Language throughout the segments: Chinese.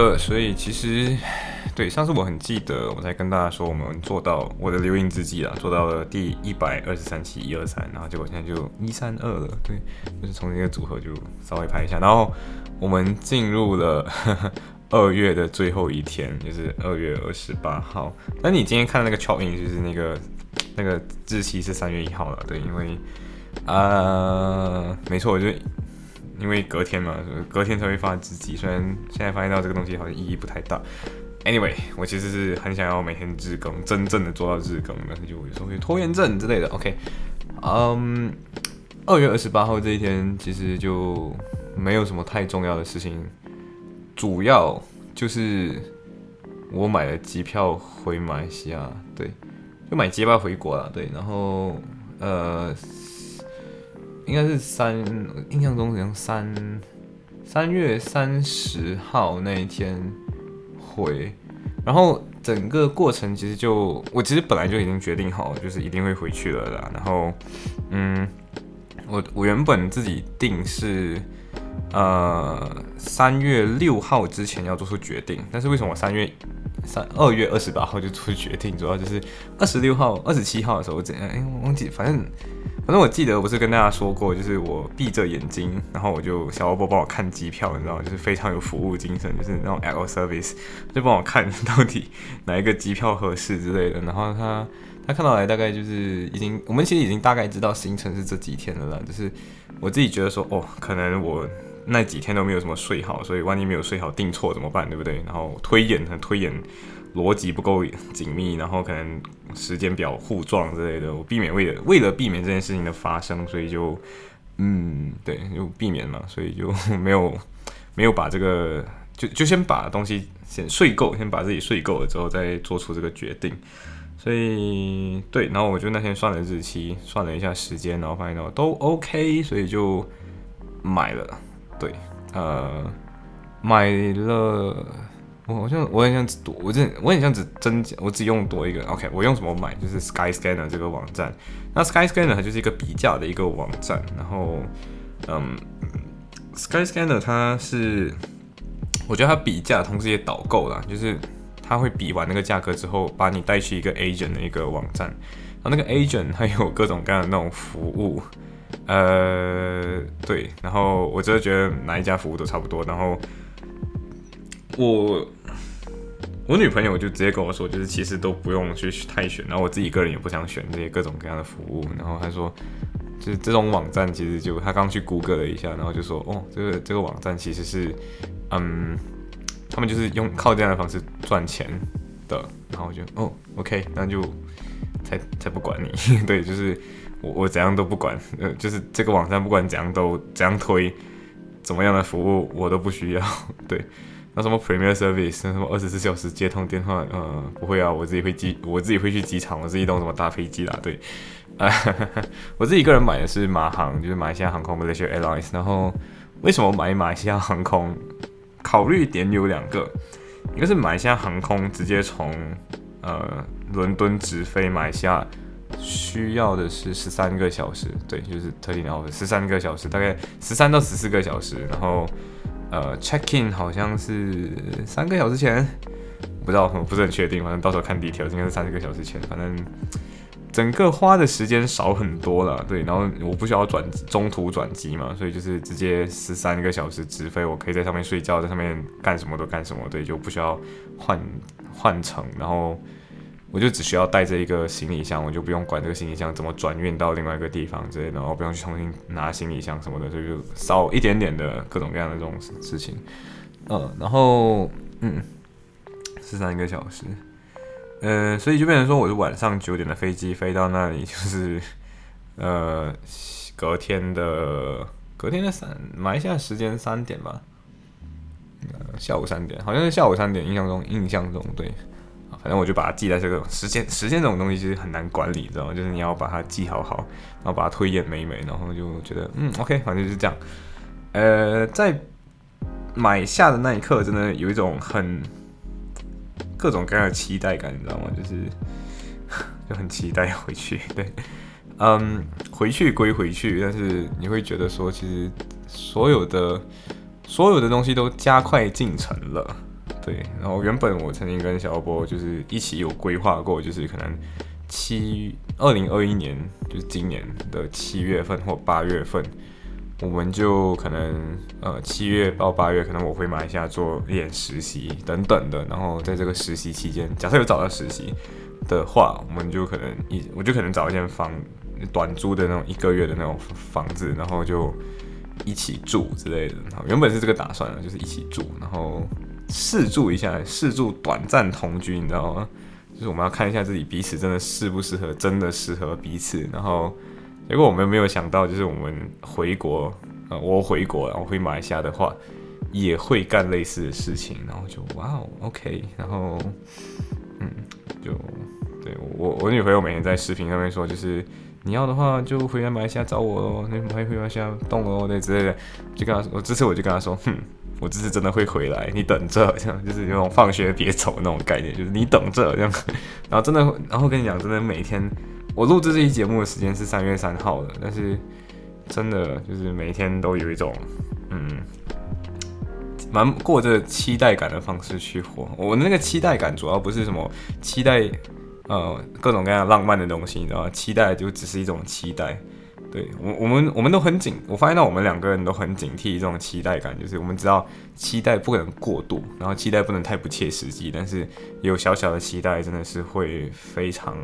呃，所以其实对上次我很记得，我才跟大家说我们做到我的留影日记啊，做到了第一百二十三期一二三，然后结果现在就一三二了，对，就是从这个组合就稍微拍一下，然后我们进入了 二月的最后一天，就是二月二十八号。那你今天看的那个 c h o p i n g 就是那个那个日期是三月一号了，对，因为啊、没错，我就因为隔天嘛，隔天才会发自己。虽然现在发现到这个东西好像意义不太大。Anyway，我其实是很想要每天日更，真正的做到日更，但是就有时候会拖延症之类的。OK，嗯，二月二十八号这一天其实就没有什么太重要的事情，主要就是我买了机票回马来西亚，对，就买机票回国了，对，然后呃。应该是三，印象中好像三三月三十号那一天回，然后整个过程其实就我其实本来就已经决定好，就是一定会回去了啦。然后，嗯，我我原本自己定是呃三月六号之前要做出决定，但是为什么我三月三二月二十八号就做出决定？主要就是二十六号、二十七号的时候怎样？哎，我忘记，反正。反正我记得我是跟大家说过，就是我闭着眼睛，然后我就小欧波帮我看机票，你知道吗？就是非常有服务精神，就是那种 L service，就帮我看到底哪一个机票合适之类的。然后他他看到来大概就是已经，我们其实已经大概知道行程是这几天了啦。就是我自己觉得说，哦，可能我那几天都没有什么睡好，所以万一没有睡好订错怎么办，对不对？然后推演，推演。逻辑不够紧密，然后可能时间表互撞之类的，我避免为了为了避免这件事情的发生，所以就嗯，对，就避免嘛，所以就没有没有把这个就就先把东西先睡够，先把自己睡够了之后再做出这个决定。所以对，然后我就那天算了日期，算了一下时间，然后发现到都 OK，所以就买了。对，呃，买了。我好像我很像只多，我真我很像只增加，我只用多一个。OK，我用什么买？就是 Sky Scanner 这个网站。那 Sky Scanner 它就是一个比价的一个网站。然后，嗯，Sky Scanner 它是，我觉得它比价同时也导购啦，就是它会比完那个价格之后，把你带去一个 agent 的一个网站。然后那个 agent 它有各种各样的那种服务，呃，对。然后我真的觉得哪一家服务都差不多。然后我。我女朋友就直接跟我说，就是其实都不用去太选，然后我自己个人也不想选这些各种各样的服务。然后她说，就是这种网站其实就她刚去谷歌了一下，然后就说，哦，这个这个网站其实是，嗯，他们就是用靠这样的方式赚钱的。然后我就，哦，OK，那就才才不管你，对，就是我我怎样都不管，呃，就是这个网站不管怎样都怎样推，怎么样的服务我都不需要，对。那什么 Premier Service，那什么二十四小时接通电话，呃，不会啊，我自己会机，我自己会去机场，我自己动什么大飞机啦，对，啊，我自己个人买的是马航，就是马来西亚航空 Malaysia Airlines。然后为什么买马来西亚航空？考虑点有两个，一个是马来西亚航空直接从呃伦敦直飞马来西亚，需要的是十三个小时，对，就是特定的十三个小时，大概十三到十四个小时，然后。呃，check in 好像是三个小时前，不知道，我不是很确定，反正到时候看 detail，应该是三四个小时前。反正整个花的时间少很多了，对。然后我不需要转中途转机嘛，所以就是直接十三个小时直飞，我可以在上面睡觉，在上面干什么都干什么，对，就不需要换换乘，然后。我就只需要带着一个行李箱，我就不用管这个行李箱怎么转运到另外一个地方之类的，然后不用去重新拿行李箱什么的，所以就少一点点的各种各样的这种事情。嗯，然后嗯，十三个小时，呃，所以就变成说，我是晚上九点的飞机飞到那里，就是呃隔天的隔天的三马来西亚时间三点吧，下午三点，好像是下午三点，印象中印象中对。反正我就把它记在这个时间，时间这种东西其实很难管理，知道吗？就是你要把它记好好，然后把它推演美美，然后就觉得嗯，OK，反正就是这样。呃，在买下的那一刻，真的有一种很各种各样的期待感，你知道吗？就是 就很期待回去。对，嗯，回去归回去，但是你会觉得说，其实所有的所有的东西都加快进程了。对，然后原本我曾经跟小波就是一起有规划过，就是可能七二零二一年，就是今年的七月份或八月份，我们就可能呃七月到八月，可能我会马来西亚做一点实习等等的，然后在这个实习期间，假设有找到实习的话，我们就可能一我就可能找一间房短租的那种一个月的那种房子，然后就一起住之类的。然后原本是这个打算的，就是一起住，然后。试住一下，试住短暂同居，你知道吗？就是我们要看一下自己彼此真的适不适合，真的适合彼此。然后，结果我们没有想到，就是我们回国，呃，我回国，然后回马来西亚的话，也会干类似的事情。然后就哇哦，OK。然后，嗯，就对我我女朋友每天在视频上面说，就是你要的话就回来马来西亚找我喽，那回马来西亚动哦，那之类的。就跟他说，我这次我就跟他说，哼。我这次真的会回来，你等着，这样就是那种放学别走那种概念，就是你等着这样。然后真的，然后跟你讲，真的每天我录制这期节目的时间是三月三号的，但是真的就是每天都有一种嗯，蛮过着期待感的方式去活。我那个期待感主要不是什么期待呃各种各样浪漫的东西，你知道吗？期待就只是一种期待。对我，我们我们都很警，我发现到我们两个人都很警惕这种期待感，就是我们知道期待不可能过度，然后期待不能太不切实际，但是有小小的期待，真的是会非常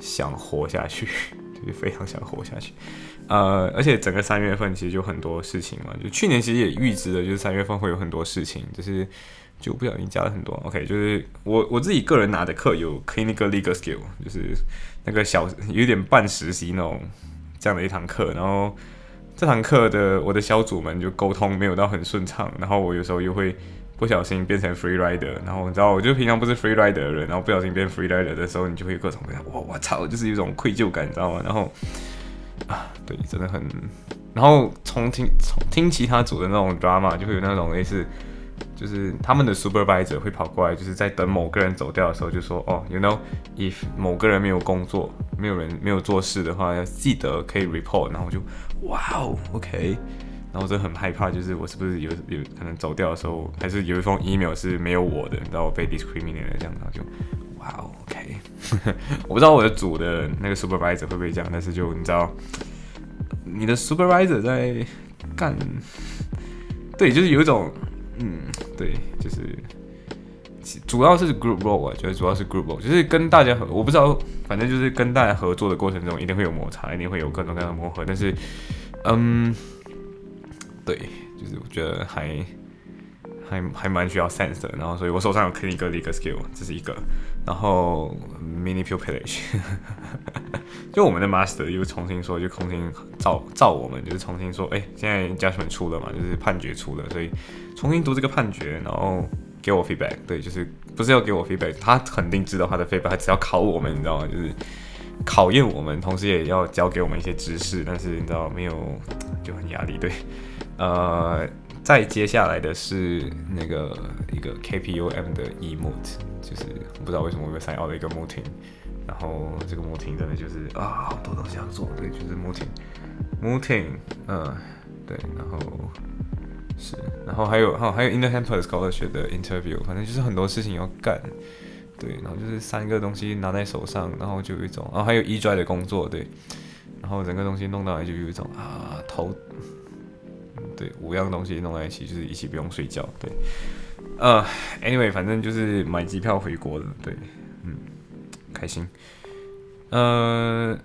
想活下去，就是非常想活下去。呃，而且整个三月份其实就很多事情嘛，就去年其实也预知了，就是三月份会有很多事情，就是就不小心加了很多。OK，就是我我自己个人拿的课有 clinical legal skill，就是那个小有点半实习那种。这样的一堂课，然后这堂课的我的小组们就沟通没有到很顺畅，然后我有时候又会不小心变成 free rider，然后你知道，我就平常不是 free rider 的人，然后不小心变 free rider 的时候，你就会各种各样，哇，我操，就是一种愧疚感，你知道吗？然后啊，对，真的很，然后从听从听其他组的那种 drama，就会有那种类似。就是他们的 supervisor 会跑过来，就是在等某个人走掉的时候，就说：“哦，you know，if 某个人没有工作，没有人没有做事的话，要记得可以 report。”然后我就，哇哦，OK。然后我就很害怕，就是我是不是有有可能走掉的时候，还是有一封 email 是没有我的，然后我被 discriminated 这样，然后就，哇哦，OK。我不知道我的组的那个 supervisor 会不会这样，但是就你知道，你的 supervisor 在干，对，就是有一种。嗯，对，就是主要是 group role 啊，觉得主要是 group role，就是跟大家合，我不知道，反正就是跟大家合作的过程中，一定会有摩擦，一定会有各种各样的磨合。但是，嗯，对，就是我觉得还还还蛮需要 sense 的。然后，所以我手上有 clinical legal skill，这是一个。然后 manipulation，就我们的 master 又重新说，就重新照照我们，就是重新说，哎，现在 judgment 出了嘛，就是判决出了，所以重新读这个判决，然后给我 feedback。对，就是不是要给我 feedback，他肯定知道他的 feedback，他只要考我们，你知道吗？就是考验我们，同时也要教给我们一些知识，但是你知道没有就很压力。对，呃。再接下来的是那个一个 KPUM 的 emote，就是我不知道为什么我又想要了一个 Moting，然后这个 Moting 真的就是啊好多东西要做，对，就是 Moting，Moting，嗯，对，然后是，然后还有还有还有 Interhamper Scholarship 的 interview，反正就是很多事情要干，对，然后就是三个东西拿在手上，然后就有一种，然后还有 e d r i 的工作，对，然后整个东西弄到来就有一种啊头。对，五样东西弄在一起，就是一起不用睡觉。对，呃，anyway，反正就是买机票回国了。对，嗯，开心。呃，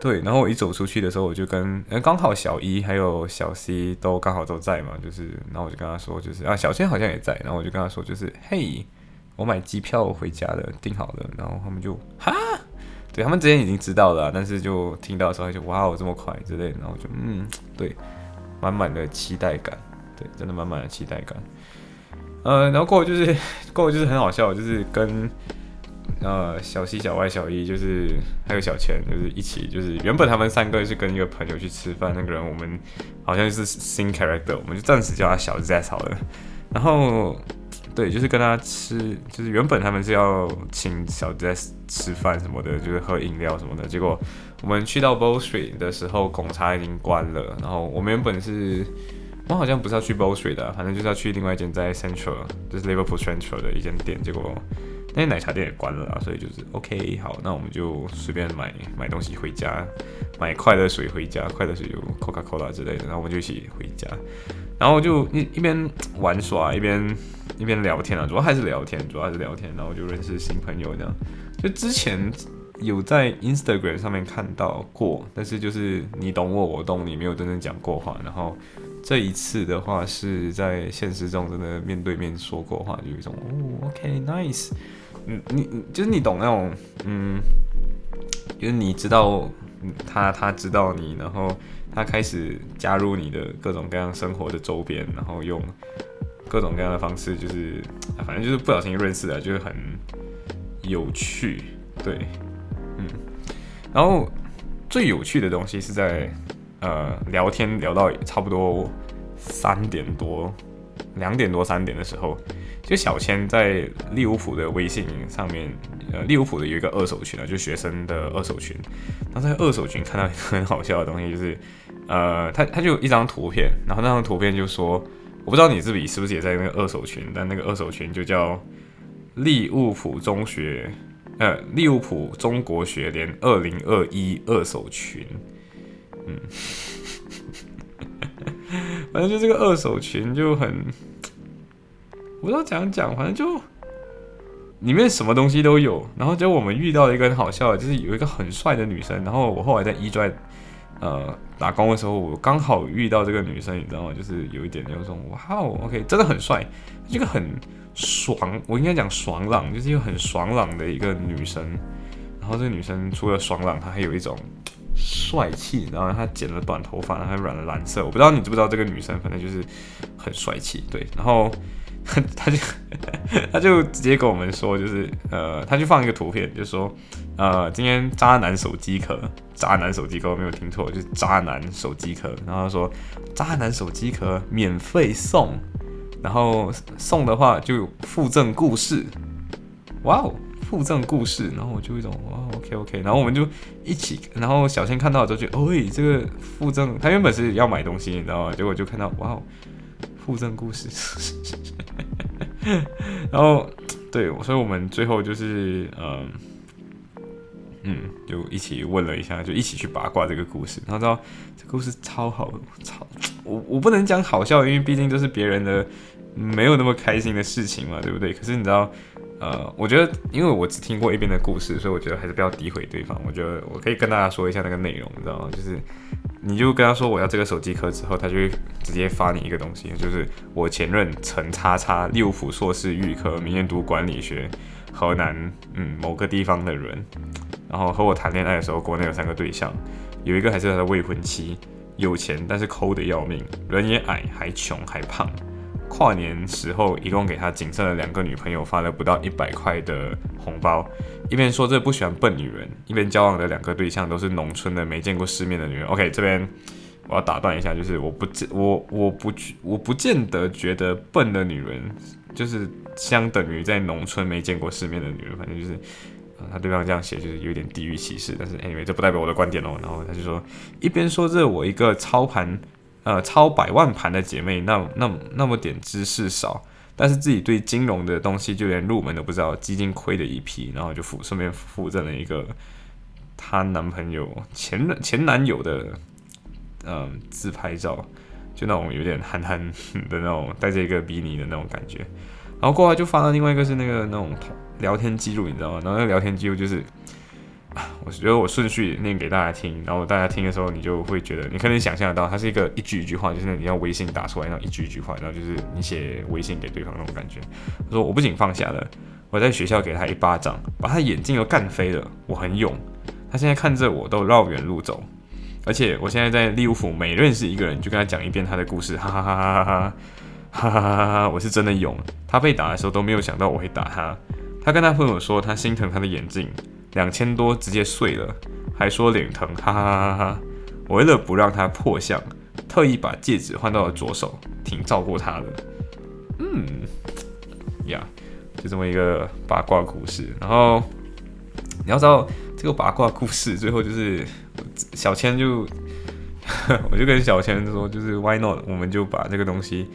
对，然后我一走出去的时候，我就跟，刚好小一还有小 C 都刚好都在嘛，就是，然后我就跟他说，就是啊，小千好像也在，然后我就跟他说，就是嘿，我买机票回家了，订好了。然后他们就哈，对他们之前已经知道了，但是就听到的时候就哇哦这么快之类的，然后就嗯，对。满满的期待感，对，真的满满的期待感。呃，然后过后就是 过后就是很好笑，就是跟呃小西、小外、小一，就是还有小钱，就是一起，就是原本他们三个是跟一个朋友去吃饭，那个人我们好像是新 character，我们就暂时叫他小 Z 好了。然后对，就是跟他吃，就是原本他们是要请小 Jess 吃饭什么的，就是喝饮料什么的。结果我们去到 Bow Street 的时候，拱茶已经关了。然后我们原本是，我好像不是要去 Bow Street 的，反正就是要去另外一间在 Central，就是 Liverpool Central 的一间店。结果那些奶茶店也关了啊，所以就是 OK，好，那我们就随便买买东西回家，买快乐水回家，快乐水有 Coca Cola 之类的，然后我们就一起回家，然后就一一边玩耍一边一边聊天啊，主要还是聊天，主要还是聊天，然后就认识新朋友这样。就之前有在 Instagram 上面看到过，但是就是你懂我，我懂你，没有真正讲过话。然后这一次的话是在现实中真的面对面说过话，就有一种哦，OK，nice。你你就是你懂那种，嗯，就是你知道他他知道你，然后他开始加入你的各种各样生活的周边，然后用各种各样的方式，就是反正就是不小心认识了，就是很有趣，对，嗯，然后最有趣的东西是在呃聊天聊到差不多三点多、两点多、三点的时候。就小千在利物浦的微信上面，呃，利物浦的有一个二手群啊，就学生的二手群。他在二手群看到一个很好笑的东西，就是，呃，他他就一张图片，然后那张图片就说，我不知道你自己是不是也在那个二手群，但那个二手群就叫利物浦中学，呃，利物浦中国学联二零二一二手群，嗯，反正就这个二手群就很。不知道怎样讲，反正就里面什么东西都有。然后就我们遇到了一个很好笑的，就是有一个很帅的女生。然后我后来在一专呃打工的时候，我刚好遇到这个女生，你知道吗？就是有一点那种哇哦，OK，真的很帅，一个很爽，我应该讲爽朗，就是一个很爽朗的一个女生。然后这个女生除了爽朗，她还有一种帅气。然后她剪了短头发，然后还染了蓝色。我不知道你知不知道这个女生，反正就是很帅气。对，然后。他就 他就直接跟我们说，就是呃，他就放一个图片，就说呃，今天渣男手机壳，渣男手机壳，我没有听错，就是渣男手机壳。然后他说渣男手机壳免费送，然后送的话就附赠故事。哇哦，附赠故事，然后我就一种哇，OK OK，然后我们就一起，然后小千看到之后就，哦，这个附赠，他原本是要买东西，你知道吗？结果就看到哇哦互。赠故事，然后对，所以我们最后就是嗯嗯，就一起问了一下，就一起去八卦这个故事。然后知道这故事超好，超我我不能讲好笑，因为毕竟这是别人的没有那么开心的事情嘛，对不对？可是你知道，呃，我觉得因为我只听过一边的故事，所以我觉得还是不要诋毁对方。我觉得我可以跟大家说一下那个内容，你知道吗？就是。你就跟他说我要这个手机壳之后，他就直接发你一个东西，就是我前任陈叉叉利物浦硕士预科，明年读管理学，河南嗯某个地方的人，然后和我谈恋爱的时候，国内有三个对象，有一个还是他的未婚妻，有钱但是抠的要命，人也矮还穷还胖。跨年时候，一共给他仅剩的两个女朋友发了不到一百块的红包，一边说这不喜欢笨女人，一边交往的两个对象都是农村的没见过世面的女人。OK，这边我要打断一下，就是我不见我我不我不见得觉得笨的女人就是相等于在农村没见过世面的女人，反正就是他对方这样写就是有点地域歧视，但是 anyway 这不代表我的观点哦。然后他就说一边说这我一个操盘。呃，超百万盘的姐妹，那那那么点知识少，但是自己对金融的东西就连入门都不知道，基金亏的一批，然后就附顺便附赠了一个她男朋友前前男友的嗯自拍照，就那种有点憨憨的那种，带着一个比尼的那种感觉，然后过来就发了另外一个是那个那种聊天记录，你知道吗？然后那聊天记录就是。我觉得我顺序念给大家听，然后大家听的时候，你就会觉得，你可能想象得到，它是一个一句一句话，就是你要微信打出来，然后一句一句话，然后就是你写微信给对方那种感觉。他说：“我不仅放下了，我在学校给他一巴掌，把他眼镜都干飞了。我很勇，他现在看着我都绕远路走，而且我现在在利物浦每认识一个人就跟他讲一遍他的故事，哈哈哈哈哈哈。哈哈哈哈！我是真的勇。他被打的时候都没有想到我会打他。他跟他朋友说他心疼他的眼镜，两千多直接碎了，还说脸疼，哈哈哈哈哈！我为了不让他破相，特意把戒指换到了左手，挺照顾他的。嗯，呀，就这么一个八卦故事。然后你要知道这个八卦故事最后就是小千就。我就跟小千说，就是 Why not？我们就把这个东西，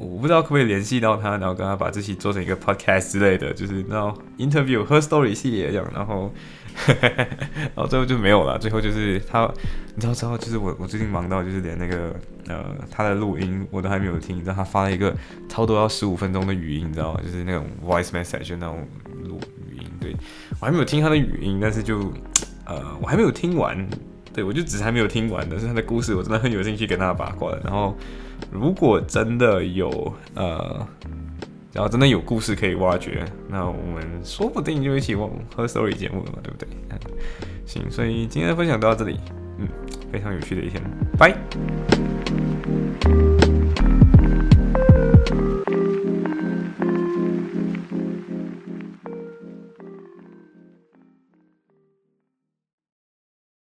我不知道可不可以联系到他，然后跟他把这期做成一个 podcast 之类的，就是那种 interview her story 系列这样，然后，然后最后就没有了。最后就是他，你知道之后就是我，我最近忙到就是连那个呃他的录音我都还没有听，你知道他发了一个超多要十五分钟的语音，你知道吗？就是那种 voice message 那种录语音，对我还没有听他的语音，但是就呃我还没有听完。对，我就只是还没有听完但是他的故事，我真的很有兴趣跟他八卦的。然后，如果真的有呃，然后真的有故事可以挖掘，那我们说不定就一起往喝 story 节目了嘛，对不对？行，所以今天的分享到这里，嗯，非常有趣的一天，拜。